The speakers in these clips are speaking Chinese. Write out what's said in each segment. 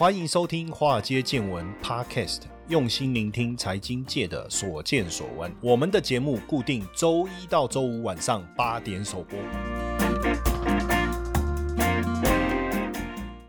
欢迎收听《华尔街见闻》Podcast，用心聆听财经界的所见所闻。我们的节目固定周一到周五晚上八点首播。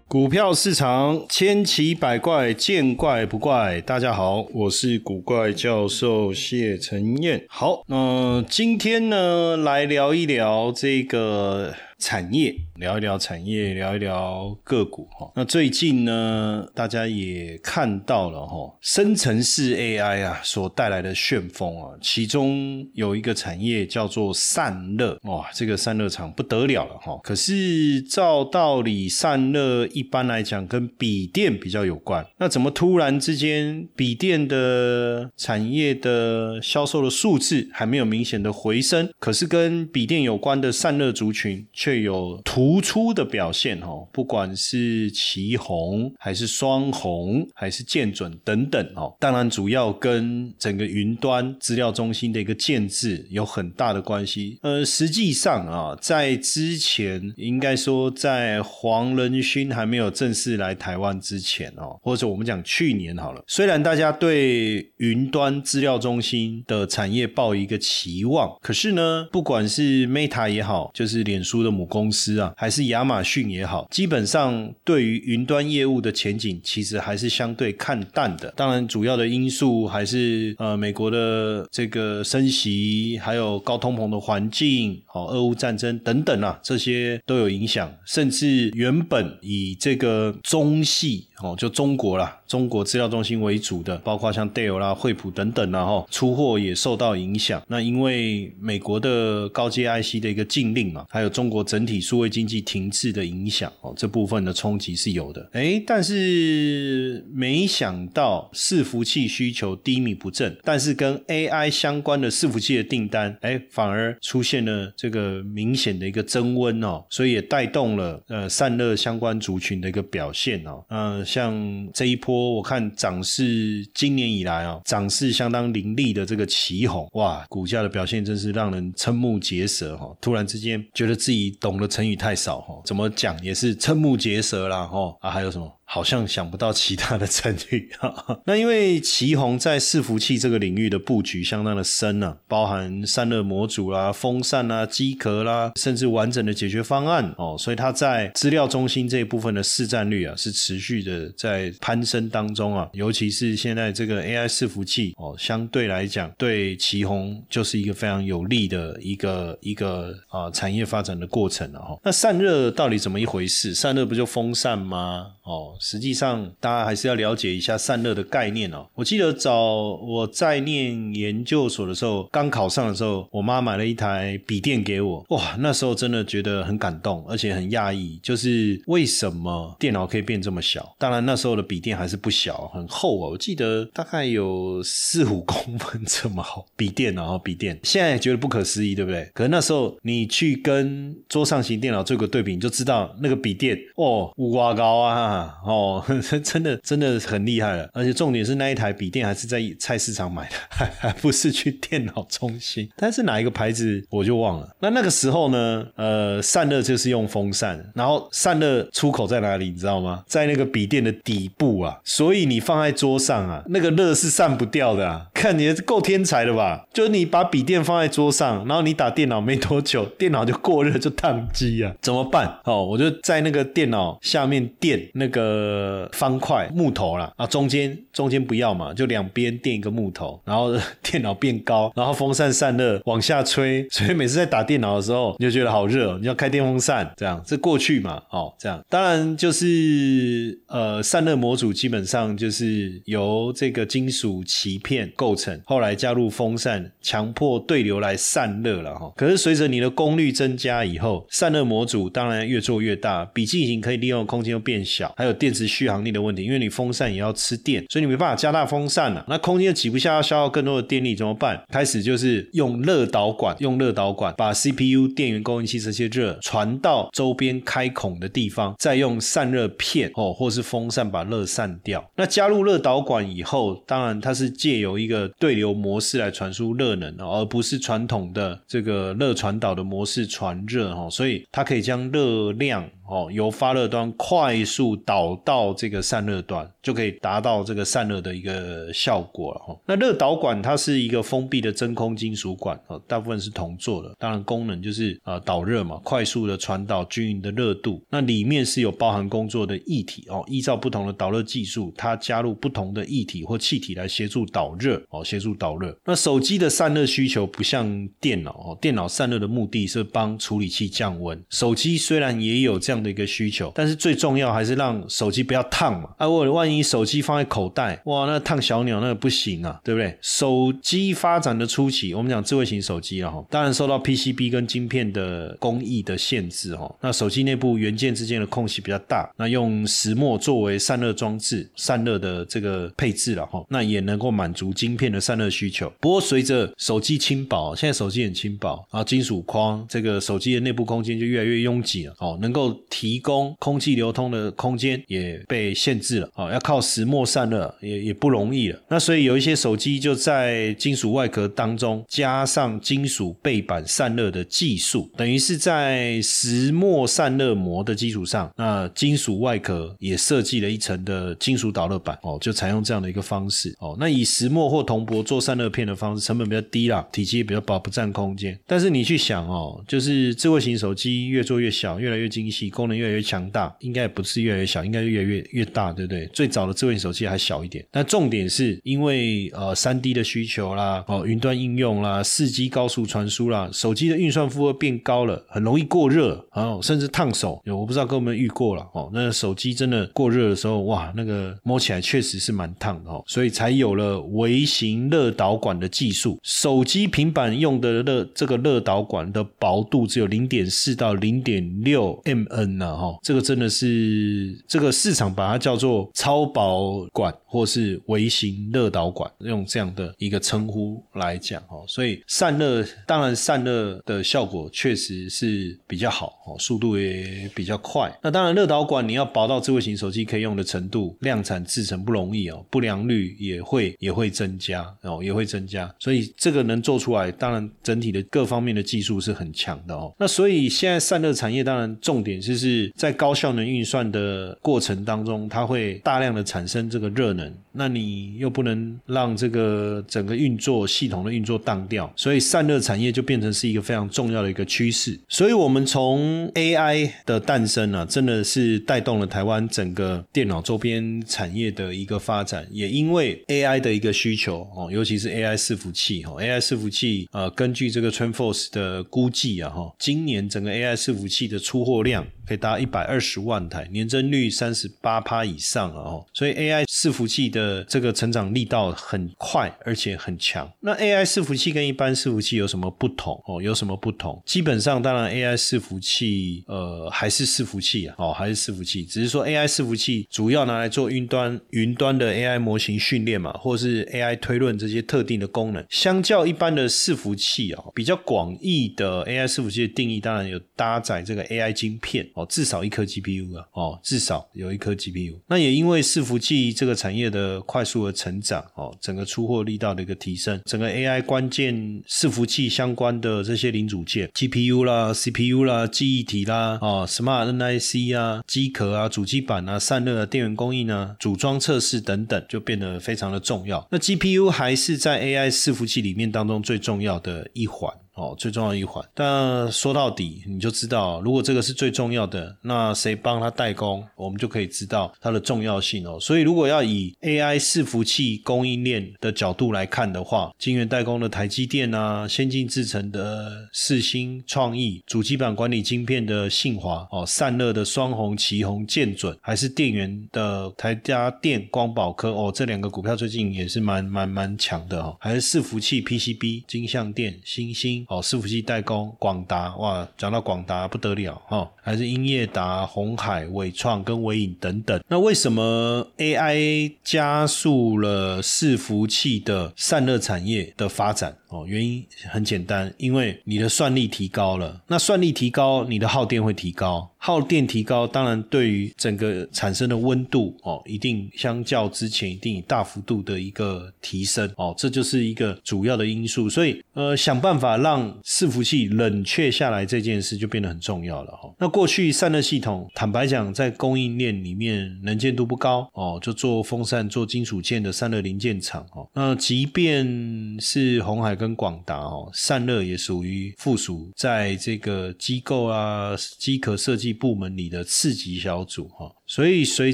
股票市场千奇百怪，见怪不怪。大家好，我是古怪教授谢承彦。好，那今天呢，来聊一聊这个。产业聊一聊产业，聊一聊个股哈。那最近呢，大家也看到了哈，生成式 AI 啊所带来的旋风啊，其中有一个产业叫做散热哇，这个散热厂不得了了哈。可是照道理，散热一般来讲跟笔电比较有关，那怎么突然之间笔电的产业的销售的数字还没有明显的回升，可是跟笔电有关的散热族群却有突突出的表现哦，不管是旗红还是双红还是见准等等哦，当然主要跟整个云端资料中心的一个建制有很大的关系。呃，实际上啊，在之前应该说在黄仁勋还没有正式来台湾之前哦，或者我们讲去年好了，虽然大家对云端资料中心的产业抱一个期望，可是呢，不管是 Meta 也好，就是脸书的母公司啊，还是亚马逊也好，基本上对于云端业务的前景，其实还是相对看淡的。当然，主要的因素还是呃美国的这个升息，还有高通膨的环境，好，俄乌战争等等啊，这些都有影响。甚至原本以这个中系哦，就中国啦，中国资料中心为主的，包括像戴尔啦、惠普等等啦，哈，出货也受到影响。那因为美国的高阶 IC 的一个禁令嘛，还有中国。整体数位经济停滞的影响哦，这部分的冲击是有的。哎，但是没想到伺服器需求低迷不振，但是跟 AI 相关的伺服器的订单，哎，反而出现了这个明显的一个增温哦，所以也带动了呃散热相关族群的一个表现哦。嗯，像这一波我看涨势今年以来啊，涨势相当凌厉的这个旗红，哇，股价的表现真是让人瞠目结舌哈！突然之间觉得自己。懂的成语太少哈，怎么讲也是瞠目结舌啦哈啊，还有什么？好像想不到其他的成语哈。那因为旗宏在伺服器这个领域的布局相当的深呢，包含散热模组啦、风扇啦、机壳啦，甚至完整的解决方案哦，所以它在资料中心这一部分的市占率啊，是持续的在攀升当中啊。尤其是现在这个 AI 伺服器哦，相对来讲对旗宏就是一个非常有利的一个一个啊产业发展的过程了哈。那散热到底怎么一回事？散热不就风扇吗？哦。实际上，大家还是要了解一下散热的概念哦。我记得早我在念研究所的时候，刚考上的时候，我妈买了一台笔电给我。哇，那时候真的觉得很感动，而且很讶异，就是为什么电脑可以变这么小？当然那时候的笔电还是不小，很厚哦。我记得大概有四五公分这么厚，笔电然后笔电，现在觉得不可思议，对不对？可是那时候你去跟桌上型电脑做个对比，你就知道那个笔电哦，五瓜高啊。哦 真的真的很厉害了，而且重点是那一台笔电还是在菜市场买的，还不是去电脑中心。但是哪一个牌子我就忘了。那那个时候呢，呃，散热就是用风扇，然后散热出口在哪里，你知道吗？在那个笔电的底部啊，所以你放在桌上啊，那个热是散不掉的啊。看你够天才的吧？就是你把笔电放在桌上，然后你打电脑没多久，电脑就过热就宕机啊，怎么办？哦，我就在那个电脑下面垫那个。呃，方块木头啦，啊，中间中间不要嘛，就两边垫一个木头，然后电脑变高，然后风扇散热往下吹，所以每次在打电脑的时候，你就觉得好热，你要开电风扇，这样。这过去嘛，哦，这样，当然就是呃，散热模组基本上就是由这个金属鳍片构成，后来加入风扇，强迫对流来散热了哈。可是随着你的功率增加以后，散热模组当然越做越大，笔记型可以利用的空间又变小，还有电。池续航力的问题，因为你风扇也要吃电，所以你没办法加大风扇了。那空间挤不下，要消耗更多的电力，怎么办？开始就是用热导管，用热导管把 CPU 电源供应器这些热传到周边开孔的地方，再用散热片哦，或是风扇把热散掉。那加入热导管以后，当然它是借由一个对流模式来传输热能，而不是传统的这个热传导的模式传热哦，所以它可以将热量。哦，由发热端快速导到这个散热端，就可以达到这个散热的一个效果了哈。那热导管它是一个封闭的真空金属管哦，大部分是铜做的，当然功能就是呃导热嘛，快速的传导均匀的热度。那里面是有包含工作的液体哦，依照不同的导热技术，它加入不同的液体或气体来协助导热哦，协助导热。那手机的散热需求不像电脑哦，电脑散热的目的是帮处理器降温，手机虽然也有这样的一个需求，但是最重要还是让手机不要烫嘛。啊，我万一手机放在口袋，哇，那烫小鸟那个不行啊，对不对？手机发展的初期，我们讲智慧型手机了哈，当然受到 PCB 跟晶片的工艺的限制哈。那手机内部元件之间的空隙比较大，那用石墨作为散热装置、散热的这个配置了哈，那也能够满足晶片的散热需求。不过随着手机轻薄，现在手机很轻薄啊，金属框这个手机的内部空间就越来越拥挤了哦，能够提供空气流通的空间也被限制了哦，要靠石墨散热也也不容易了。那所以有一些手机就在金属外壳当中加上金属背板散热的技术，等于是在石墨散热膜的基础上，那金属外壳也设计了一层的金属导热板哦，就采用这样的一个方式哦。那以石墨或铜箔做散热片的方式，成本比较低啦，体积也比较薄，不占空间。但是你去想哦，就是智慧型手机越做越小，越来越精细，功能越来越强大，应该也不是越来越小，应该越来越越大，对不对？最早的智慧手机还小一点，但重点是因为呃三 D 的需求啦，哦云端应用啦，四 G 高速传输啦，手机的运算负荷变高了，很容易过热，哦甚至烫手。我不知道各位有没有遇过了哦，那手机真的过热的时候，哇，那个摸起来确实是蛮烫的哦，所以才有了微型热导管的技术。手机、平板用的热这个热导管的薄度只有零点四到零点六 mm 那，哈，这个真的是这个市场把它叫做超薄管或是微型热导管，用这样的一个称呼来讲哦，所以散热当然散热的效果确实是比较好哦，速度也比较快。那当然热导管你要薄到智慧型手机可以用的程度，量产制成不容易哦，不良率也会也会增加哦，也会增加。所以这个能做出来，当然整体的各方面的技术是很强的哦。那所以现在散热产业当然重点就是在高效能运算的过程当中，它会大量的产生这个热能，那你又不能让这个整个运作系统的运作当掉，所以散热产业就变成是一个非常重要的一个趋势。所以我们从 AI 的诞生啊，真的是带动了台湾整个电脑周边产业的一个发展，也因为 AI 的一个需求哦，尤其是 AI 伺服器哈，AI 伺服器呃，根据这个 t r e n f o r c e 的估计啊哈，今年整个 AI 伺服器的出货量可以达一百二十万台，年增率三十八趴以上啊哦，所以 AI 伺服器的这个成长力道很快，而且很强。那 AI 伺服器跟一般伺服器有什么不同哦？有什么不同？基本上，当然 AI 伺服器呃还是伺服器啊，哦还是伺服器，只是说 AI 伺服器主要拿来做云端云端的 AI 模型训练嘛，或是 AI 推论这些特定的功能。相较一般的伺服器啊，比较广义的 AI 伺服器的定义，当然有搭载这个 AI 晶片哦，至少一颗 GPU 啊，哦至少有一颗 GPU。那也因为伺服器这个产业的快速的成长哦，整个出货力道的一个提升，整个 AI 关键伺服器相关的这些零组件，GPU 啦、CPU 啦、记忆体啦、啊 Smart NIC 啊、机壳啊、主机板啊、散热、啊、电源供应啊、组装测试等等，就变得非常的重要。那 GPU 还是在 AI 伺服器里面当中最重要的一环。哦，最重要一环。但说到底，你就知道，如果这个是最重要的，那谁帮他代工，我们就可以知道它的重要性哦。所以，如果要以 AI 伺服器供应链的角度来看的话，晶圆代工的台积电啊，先进制程的四星创意，主机板管理晶片的信华，哦，散热的双红、旗红、建准，还是电源的台家电、光宝科，哦，这两个股票最近也是蛮蛮蛮强的哦。还是伺服器 PCB，金相电、星星。哦，伺服器代工，广达哇，讲到广达不得了哈，还是英业达、红海、伟创跟伟影等等。那为什么 AI 加速了伺服器的散热产业的发展？哦，原因很简单，因为你的算力提高了，那算力提高，你的耗电会提高。耗电提高，当然对于整个产生的温度哦，一定相较之前一定大幅度的一个提升哦，这就是一个主要的因素。所以呃，想办法让伺服器冷却下来这件事就变得很重要了哈。那过去散热系统，坦白讲，在供应链里面能见度不高哦，就做风扇、做金属件的散热零件厂哦。那即便是红海跟广达哦，散热也属于附属在这个机构啊机壳设计。部门里的次级小组哈。所以，随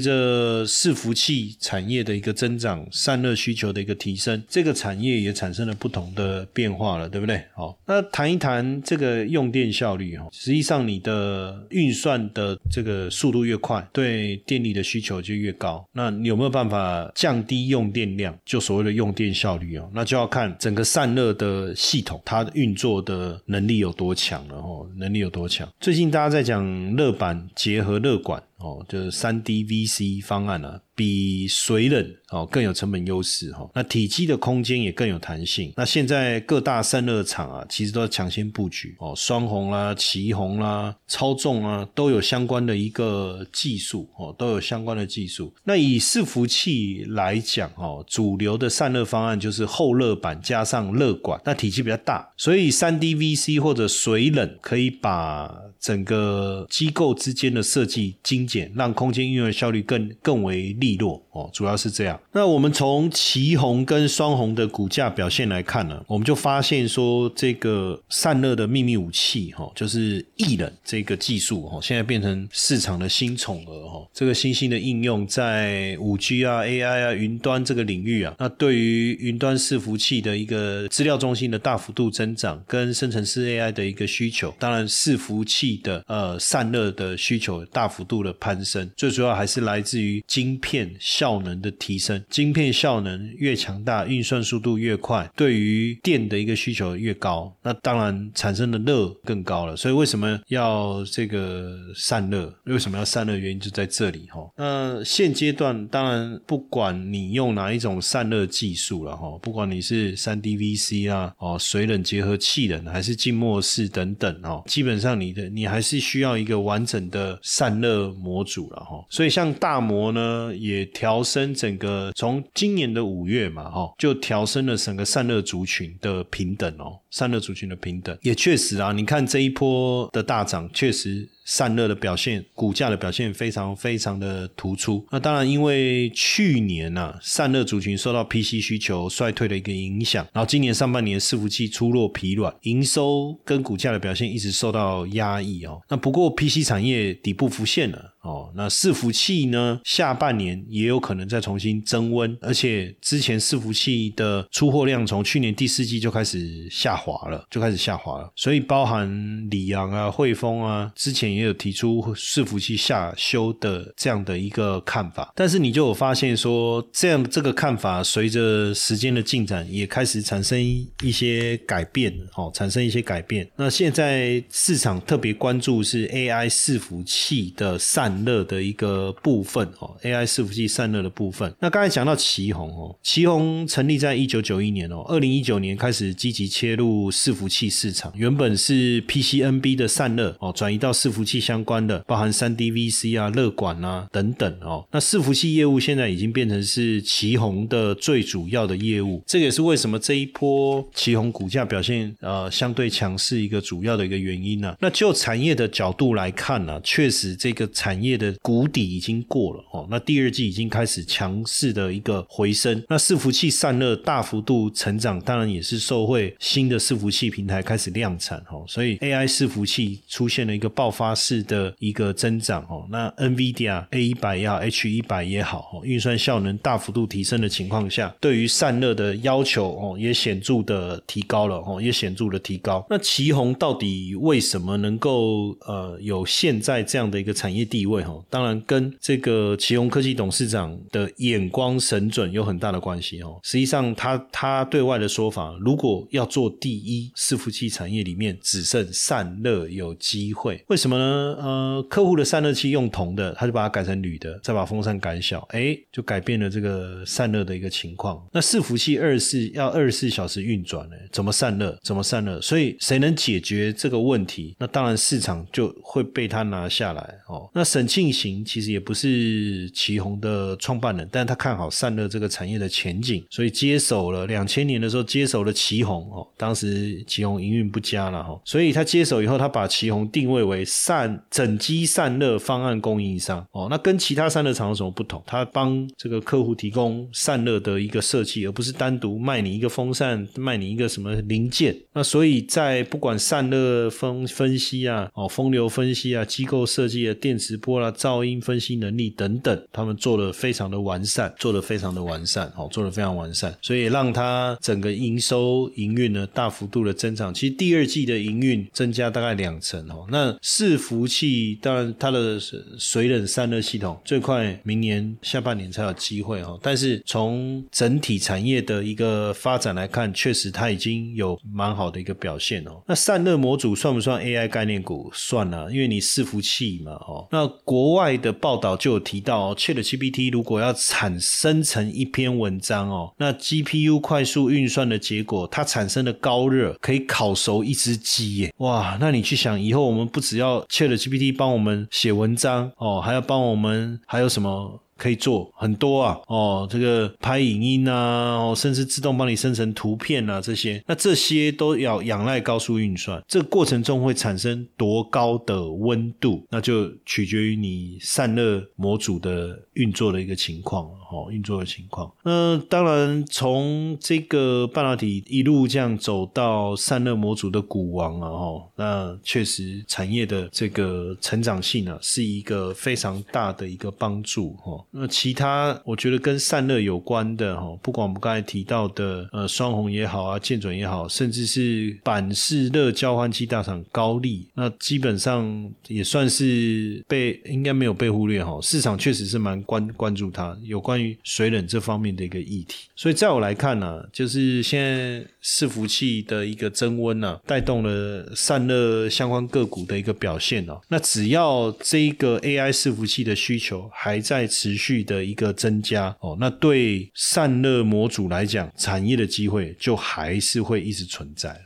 着伺服器产业的一个增长，散热需求的一个提升，这个产业也产生了不同的变化了，对不对？好，那谈一谈这个用电效率哈。实际上，你的运算的这个速度越快，对电力的需求就越高。那你有没有办法降低用电量？就所谓的用电效率哦，那就要看整个散热的系统它运作的能力有多强了哦，能力有多强。最近大家在讲热板结合热管。哦，就是三 D VC 方案啊。比水冷哦更有成本优势哈，那体积的空间也更有弹性。那现在各大散热厂啊，其实都抢先布局哦，双红啦、旗红啦、超重啊，都有相关的一个技术哦，都有相关的技术。那以伺服器来讲哦，主流的散热方案就是后热板加上热管，那体积比较大，所以三 D VC 或者水冷可以把整个机构之间的设计精简，让空间运用效率更更为利。利落哦，主要是这样。那我们从旗红跟双红的股价表现来看呢，我们就发现说，这个散热的秘密武器哈，就是异冷这个技术哈，现在变成市场的新宠儿哈。这个新兴的应用在五 G 啊、AI 啊、云端这个领域啊，那对于云端伺服器的一个资料中心的大幅度增长，跟生成式 AI 的一个需求，当然伺服器的呃散热的需求大幅度的攀升，最主要还是来自于晶片。效能的提升，晶片效能越强大，运算速度越快，对于电的一个需求越高，那当然产生的热更高了。所以为什么要这个散热？为什么要散热？原因就在这里哈。那现阶段当然不管你用哪一种散热技术了哈，不管你是三 D VC 啊，哦水冷结合气冷，还是静默式等等哦，基本上你的你还是需要一个完整的散热模组了哈。所以像大模呢。也调升整个从今年的五月嘛，哈，就调升了整个散热族群的平等哦，散热族群的平等也确实啊，你看这一波的大涨，确实。散热的表现，股价的表现非常非常的突出。那当然，因为去年呢，散热族群受到 PC 需求衰退的一个影响，然后今年上半年伺服器出落疲软，营收跟股价的表现一直受到压抑哦。那不过 PC 产业底部浮现了哦，那伺服器呢，下半年也有可能再重新增温，而且之前伺服器的出货量从去年第四季就开始下滑了，就开始下滑了。所以包含李阳啊、汇丰啊，之前。也有提出伺服器下修的这样的一个看法，但是你就有发现说，这样这个看法随着时间的进展也开始产生一些改变，哦，产生一些改变。那现在市场特别关注是 AI 伺服器的散热的一个部分，哦，AI 伺服器散热的部分。那刚才讲到旗宏哦，旗宏成立在一九九一年哦，二零一九年开始积极切入伺服器市场，原本是 PCNB 的散热哦，转移到伺服。器相关的，包含三 D VC 啊、热管啊等等哦。那伺服器业务现在已经变成是旗宏的最主要的业务，这也是为什么这一波旗宏股价表现呃相对强势一个主要的一个原因呢。那就产业的角度来看呢，确实这个产业的谷底已经过了哦。那第二季已经开始强势的一个回升，那伺服器散热大幅度成长，当然也是受惠新的伺服器平台开始量产哦。所以 AI 伺服器出现了一个爆发。式的一个增长哦，那 NVIDIA A 一百也好，H 一百也好，运算效能大幅度提升的情况下，对于散热的要求哦，也显著的提高了哦，也显著的提高。那旗宏到底为什么能够呃有现在这样的一个产业地位哈？当然跟这个奇宏科技董事长的眼光神准有很大的关系哦。实际上他他对外的说法，如果要做第一伺服器产业里面只剩散热有机会，为什么？呢？呃，客户的散热器用铜的，他就把它改成铝的，再把风扇改小，哎，就改变了这个散热的一个情况。那伺服器二十四要二十四小时运转呢，怎么散热？怎么散热？所以谁能解决这个问题？那当然市场就会被他拿下来哦。那沈庆行其实也不是旗宏的创办人，但他看好散热这个产业的前景，所以接手了两千年的时候接手了旗宏哦。当时旗宏营运不佳了哈，所以他接手以后，他把旗宏定位为散整机散热方案供应商哦。那跟其他散热厂有什么不同？他帮这个客户提供散热的一个设计，而不是单独卖你一个风扇，卖你一个什么零件。那所以在不管散热分分析啊，哦风流分析啊，机构设计啊，电磁波啦，噪音分析能力等等，他们做的非常的完善，做的非常的完善，哦，做的非常完善，所以让它整个营收营运呢大幅度的增长。其实第二季的营运增加大概两成哦。那伺服器当然它的水冷散热系统最快明年下半年才有机会哦。但是从整体产业的一个发展来看，确实它已经有蛮好的一个表现哦。那散热模组算不算 AI 概念股？算啊，因为你伺服器嘛哦。那国外的报道就有提到，ChatGPT 如果要产生成一篇文章哦，那 GPU 快速运算的结果，它产生的高热可以烤熟一只鸡耶！哇，那你去想，以后我们不只要 ChatGPT 帮我们写文章哦，还要帮我们还有什么？可以做很多啊，哦，这个拍影音啊，哦，甚至自动帮你生成图片啊，这些，那这些都要仰赖高速运算，这个过程中会产生多高的温度，那就取决于你散热模组的运作的一个情况，哦，运作的情况。那当然，从这个半导体一路这样走到散热模组的股王啊，哦，那确实产业的这个成长性啊，是一个非常大的一个帮助，哦。那其他我觉得跟散热有关的哈，不管我们刚才提到的呃双红也好啊，建准也好，甚至是板式热交换器大厂高丽，那基本上也算是被应该没有被忽略哈，市场确实是蛮关关注它有关于水冷这方面的一个议题。所以在我来看呢，就是现在伺服器的一个增温呢，带动了散热相关个股的一个表现哦。那只要这个 AI 伺服器的需求还在持续续的一个增加哦，那对散热模组来讲，产业的机会就还是会一直存在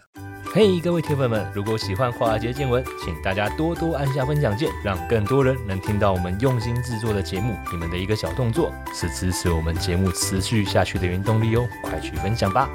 嘿，各位铁粉们，如果喜欢华尔街见闻，请大家多多按下分享键，让更多人能听到我们用心制作的节目。你们的一个小动作，是支持我们节目持续下去的原动力哦，快去分享吧！